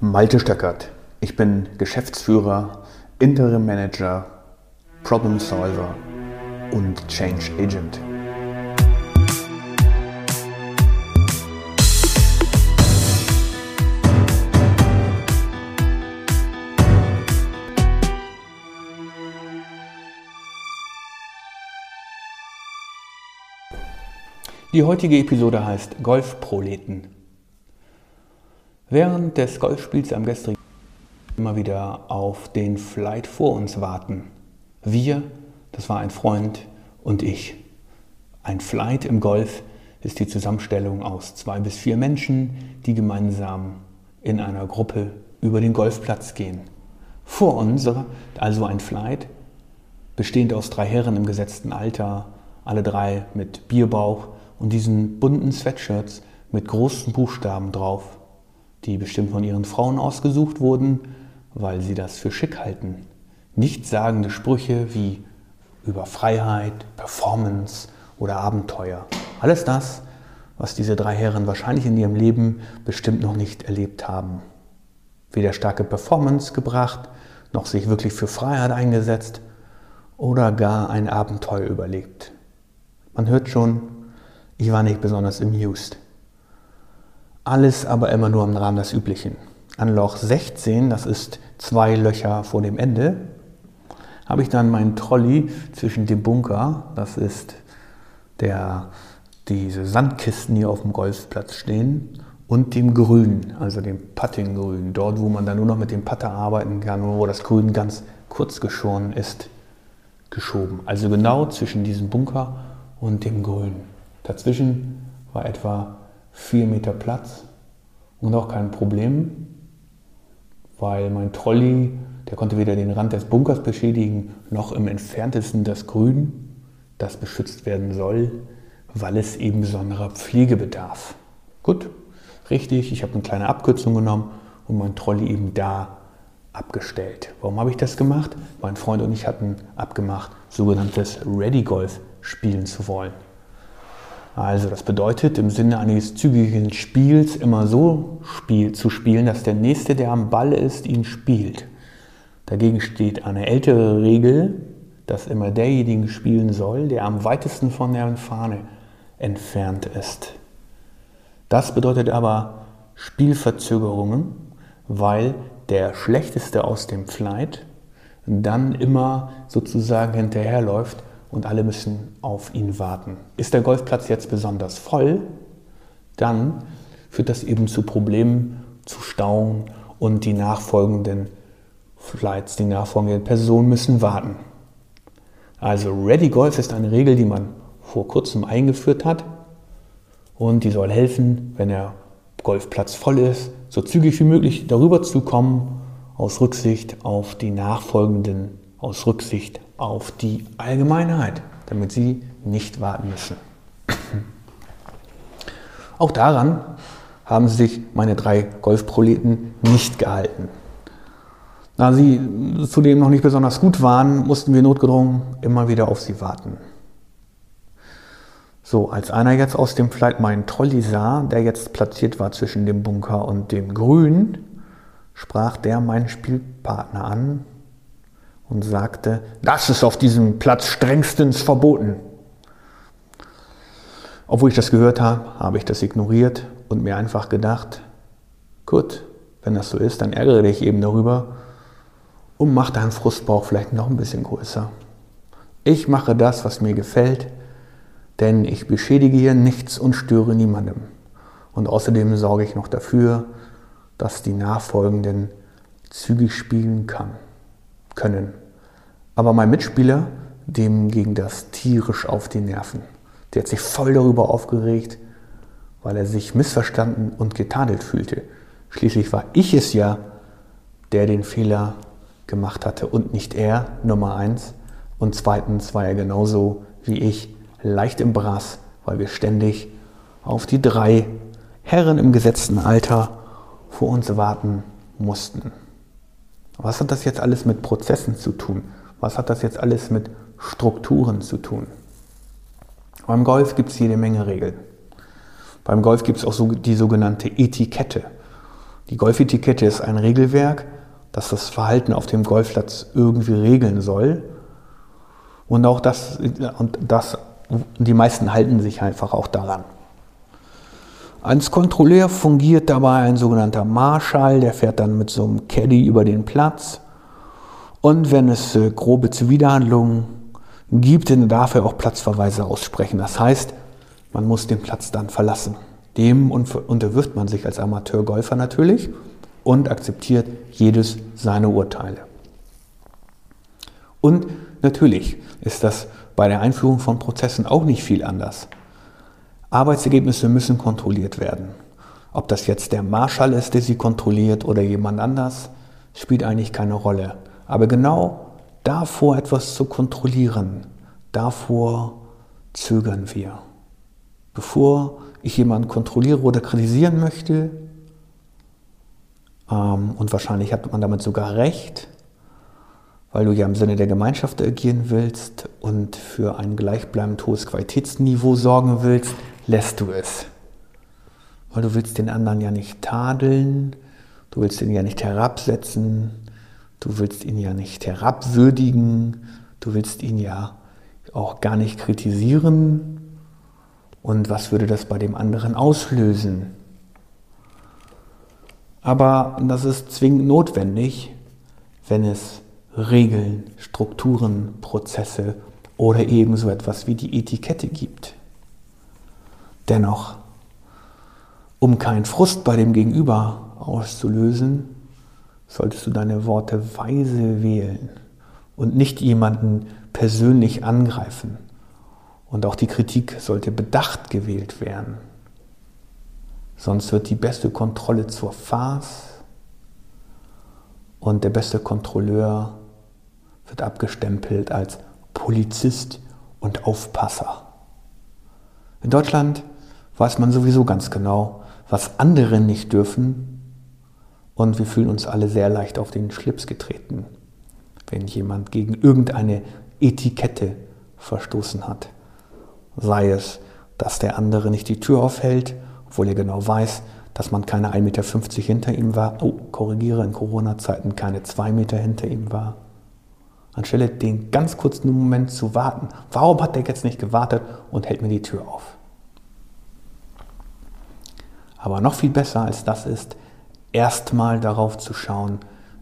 Malte Stöckert. Ich bin Geschäftsführer, Interim Manager, Problem Solver und Change Agent. Die heutige Episode heißt Golfproleten. Während des Golfspiels am gestrigen immer wieder auf den Flight vor uns warten. Wir, das war ein Freund und ich. Ein Flight im Golf ist die Zusammenstellung aus zwei bis vier Menschen, die gemeinsam in einer Gruppe über den Golfplatz gehen. Vor uns, also ein Flight, bestehend aus drei Herren im gesetzten Alter, alle drei mit Bierbauch und diesen bunten Sweatshirts mit großen Buchstaben drauf die bestimmt von ihren Frauen ausgesucht wurden, weil sie das für schick halten. Nichtssagende Sprüche wie über Freiheit, Performance oder Abenteuer. Alles das, was diese drei Herren wahrscheinlich in ihrem Leben bestimmt noch nicht erlebt haben. Weder starke Performance gebracht, noch sich wirklich für Freiheit eingesetzt oder gar ein Abenteuer überlebt. Man hört schon, ich war nicht besonders amused. Alles aber immer nur im Rahmen des Üblichen. An Loch 16, das ist zwei Löcher vor dem Ende, habe ich dann meinen Trolley zwischen dem Bunker, das ist der, diese Sandkisten, die auf dem Golfplatz stehen, und dem Grün, also dem Puttinggrün, dort wo man dann nur noch mit dem Putter arbeiten kann, wo das Grün ganz kurz geschoren ist, geschoben. Also genau zwischen diesem Bunker und dem Grün. Dazwischen war etwa 4 Meter Platz und auch kein Problem, weil mein Trolley, der konnte weder den Rand des Bunkers beschädigen, noch im entferntesten das Grün, das beschützt werden soll, weil es eben besonderer Pflege bedarf. Gut, richtig, ich habe eine kleine Abkürzung genommen und mein Trolley eben da abgestellt. Warum habe ich das gemacht? Mein Freund und ich hatten abgemacht, sogenanntes Ready Golf spielen zu wollen. Also das bedeutet im Sinne eines zügigen Spiels immer so spiel, zu spielen, dass der Nächste, der am Ball ist, ihn spielt. Dagegen steht eine ältere Regel, dass immer derjenige spielen soll, der am weitesten von der Fahne entfernt ist. Das bedeutet aber Spielverzögerungen, weil der Schlechteste aus dem Flight dann immer sozusagen hinterherläuft und alle müssen auf ihn warten. Ist der Golfplatz jetzt besonders voll, dann führt das eben zu Problemen, zu Stauen und die nachfolgenden Flights, die nachfolgenden Personen müssen warten. Also Ready Golf ist eine Regel, die man vor kurzem eingeführt hat und die soll helfen, wenn der Golfplatz voll ist, so zügig wie möglich darüber zu kommen, aus Rücksicht auf die nachfolgenden, aus Rücksicht auf die Allgemeinheit, damit sie nicht warten müssen. Auch daran haben sich meine drei Golfproleten nicht gehalten. Da sie zudem noch nicht besonders gut waren, mussten wir notgedrungen immer wieder auf sie warten. So, als einer jetzt aus dem Flight meinen Trolley sah, der jetzt platziert war zwischen dem Bunker und dem Grün, sprach der meinen Spielpartner an und sagte, das ist auf diesem Platz strengstens verboten. Obwohl ich das gehört habe, habe ich das ignoriert und mir einfach gedacht, gut, wenn das so ist, dann ärgere dich eben darüber und mach deinen Frustbauch vielleicht noch ein bisschen größer. Ich mache das, was mir gefällt, denn ich beschädige hier nichts und störe niemandem. Und außerdem sorge ich noch dafür, dass die Nachfolgenden zügig spielen kann können. Aber mein Mitspieler, dem ging das tierisch auf die Nerven. Der hat sich voll darüber aufgeregt, weil er sich missverstanden und getadelt fühlte. Schließlich war ich es ja, der den Fehler gemacht hatte und nicht er, Nummer eins. Und zweitens war er genauso wie ich leicht im Brass, weil wir ständig auf die drei Herren im gesetzten Alter vor uns warten mussten. Was hat das jetzt alles mit Prozessen zu tun? Was hat das jetzt alles mit Strukturen zu tun? Beim Golf gibt es jede Menge Regeln. Beim Golf gibt es auch so die sogenannte Etikette. Die Golfetikette ist ein Regelwerk, das das Verhalten auf dem Golfplatz irgendwie regeln soll. Und auch das, und das, die meisten halten sich einfach auch daran. Als Kontrolleur fungiert dabei ein sogenannter Marschall, der fährt dann mit so einem Caddy über den Platz. Und wenn es äh, grobe Zuwiderhandlungen gibt, dann darf er auch Platzverweise aussprechen. Das heißt, man muss den Platz dann verlassen. Dem unterwirft man sich als Amateurgolfer natürlich und akzeptiert jedes seine Urteile. Und natürlich ist das bei der Einführung von Prozessen auch nicht viel anders. Arbeitsergebnisse müssen kontrolliert werden. Ob das jetzt der Marschall ist, der sie kontrolliert oder jemand anders, spielt eigentlich keine Rolle. Aber genau davor etwas zu kontrollieren, davor zögern wir. Bevor ich jemanden kontrolliere oder kritisieren möchte, ähm, und wahrscheinlich hat man damit sogar recht, weil du ja im Sinne der Gemeinschaft agieren willst und für ein gleichbleibend hohes Qualitätsniveau sorgen willst, lässt du es. Weil du willst den anderen ja nicht tadeln, du willst ihn ja nicht herabsetzen, du willst ihn ja nicht herabwürdigen, du willst ihn ja auch gar nicht kritisieren. Und was würde das bei dem anderen auslösen? Aber das ist zwingend notwendig, wenn es Regeln, Strukturen, Prozesse oder ebenso etwas wie die Etikette gibt. Dennoch, um keinen Frust bei dem Gegenüber auszulösen, solltest du deine Worte weise wählen und nicht jemanden persönlich angreifen. Und auch die Kritik sollte bedacht gewählt werden. Sonst wird die beste Kontrolle zur Farce und der beste Kontrolleur wird abgestempelt als Polizist und Aufpasser. In Deutschland weiß man sowieso ganz genau, was andere nicht dürfen. Und wir fühlen uns alle sehr leicht auf den Schlips getreten, wenn jemand gegen irgendeine Etikette verstoßen hat. Sei es, dass der andere nicht die Tür aufhält, obwohl er genau weiß, dass man keine 1,50 Meter hinter ihm war. Oh, korrigiere, in Corona-Zeiten keine 2 Meter hinter ihm war. Anstelle den ganz kurzen Moment zu warten. Warum hat der jetzt nicht gewartet und hält mir die Tür auf? Aber noch viel besser als das ist, erstmal darauf zu schauen,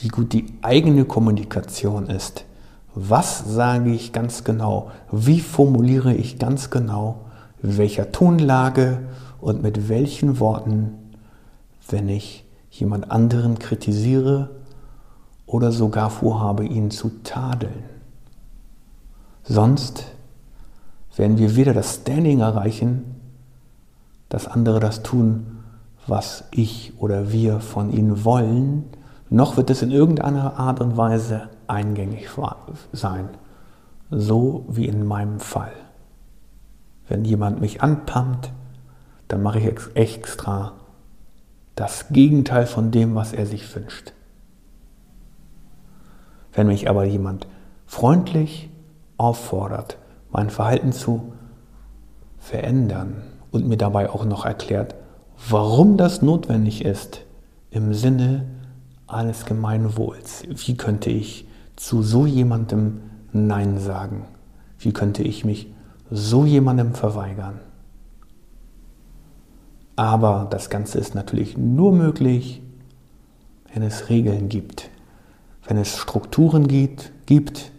wie gut die eigene Kommunikation ist. Was sage ich ganz genau? Wie formuliere ich ganz genau? In welcher Tonlage und mit welchen Worten, wenn ich jemand anderen kritisiere oder sogar vorhabe, ihn zu tadeln. Sonst werden wir weder das Standing erreichen, dass andere das tun, was ich oder wir von ihnen wollen, noch wird es in irgendeiner Art und Weise eingängig sein. So wie in meinem Fall. Wenn jemand mich anpammt, dann mache ich extra das Gegenteil von dem, was er sich wünscht. Wenn mich aber jemand freundlich auffordert, mein Verhalten zu verändern und mir dabei auch noch erklärt, warum das notwendig ist im Sinne eines Gemeinwohls. Wie könnte ich zu so jemandem Nein sagen? Wie könnte ich mich so jemandem verweigern? Aber das Ganze ist natürlich nur möglich, wenn es Regeln gibt, wenn es Strukturen gibt, gibt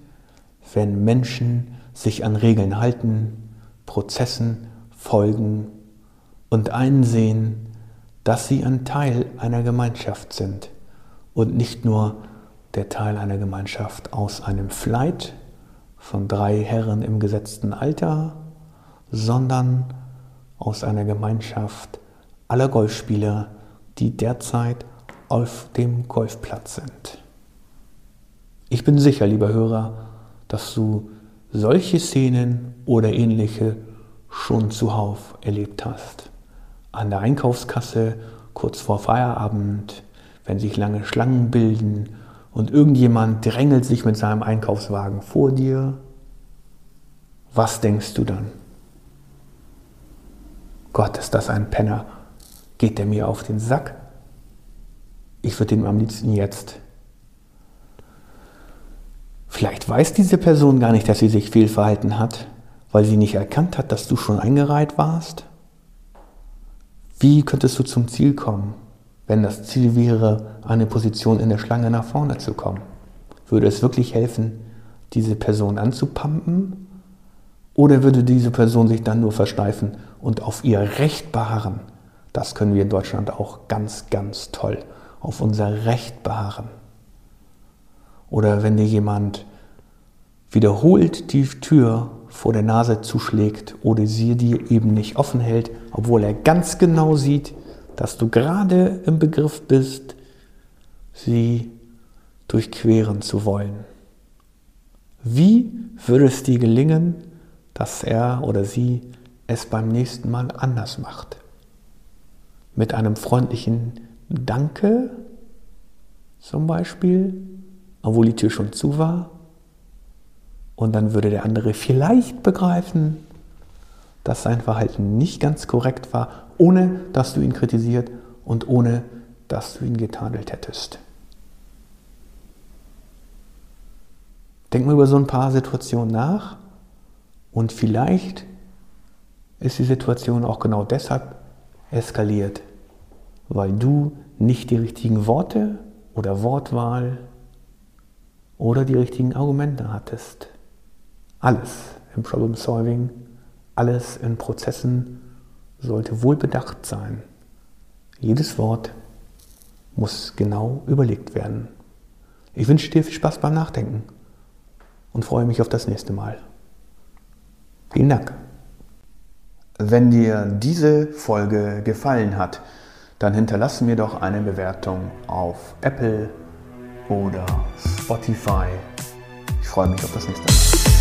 wenn Menschen sich an Regeln halten, Prozessen folgen und einsehen, dass sie ein Teil einer Gemeinschaft sind und nicht nur der Teil einer Gemeinschaft aus einem Flight von drei Herren im gesetzten Alter, sondern aus einer Gemeinschaft aller Golfspieler, die derzeit auf dem Golfplatz sind. Ich bin sicher, lieber Hörer, dass du solche Szenen oder ähnliche schon zuhauf erlebt hast an der Einkaufskasse kurz vor Feierabend, wenn sich lange Schlangen bilden und irgendjemand drängelt sich mit seinem Einkaufswagen vor dir, was denkst du dann? Gott, ist das ein Penner? Geht der mir auf den Sack? Ich würde dem am liebsten jetzt. Vielleicht weiß diese Person gar nicht, dass sie sich fehlverhalten hat, weil sie nicht erkannt hat, dass du schon eingereiht warst. Wie könntest du zum Ziel kommen, wenn das Ziel wäre, eine Position in der Schlange nach vorne zu kommen? Würde es wirklich helfen, diese Person anzupumpen? Oder würde diese Person sich dann nur versteifen und auf ihr Recht beharren? Das können wir in Deutschland auch ganz, ganz toll. Auf unser Recht beharren. Oder wenn dir jemand wiederholt die Tür vor der Nase zuschlägt oder sie dir eben nicht offen hält, obwohl er ganz genau sieht, dass du gerade im Begriff bist, sie durchqueren zu wollen. Wie würde es dir gelingen, dass er oder sie es beim nächsten Mal anders macht? Mit einem freundlichen Danke zum Beispiel, obwohl die Tür schon zu war? Und dann würde der andere vielleicht begreifen, dass sein Verhalten nicht ganz korrekt war, ohne dass du ihn kritisiert und ohne dass du ihn getadelt hättest. Denk mal über so ein paar Situationen nach und vielleicht ist die Situation auch genau deshalb eskaliert, weil du nicht die richtigen Worte oder Wortwahl oder die richtigen Argumente hattest. Alles im Problem Solving, alles in Prozessen sollte wohlbedacht sein. Jedes Wort muss genau überlegt werden. Ich wünsche dir viel Spaß beim Nachdenken und freue mich auf das nächste Mal. Vielen Dank. Wenn dir diese Folge gefallen hat, dann hinterlasse mir doch eine Bewertung auf Apple oder Spotify. Ich freue mich auf das nächste Mal.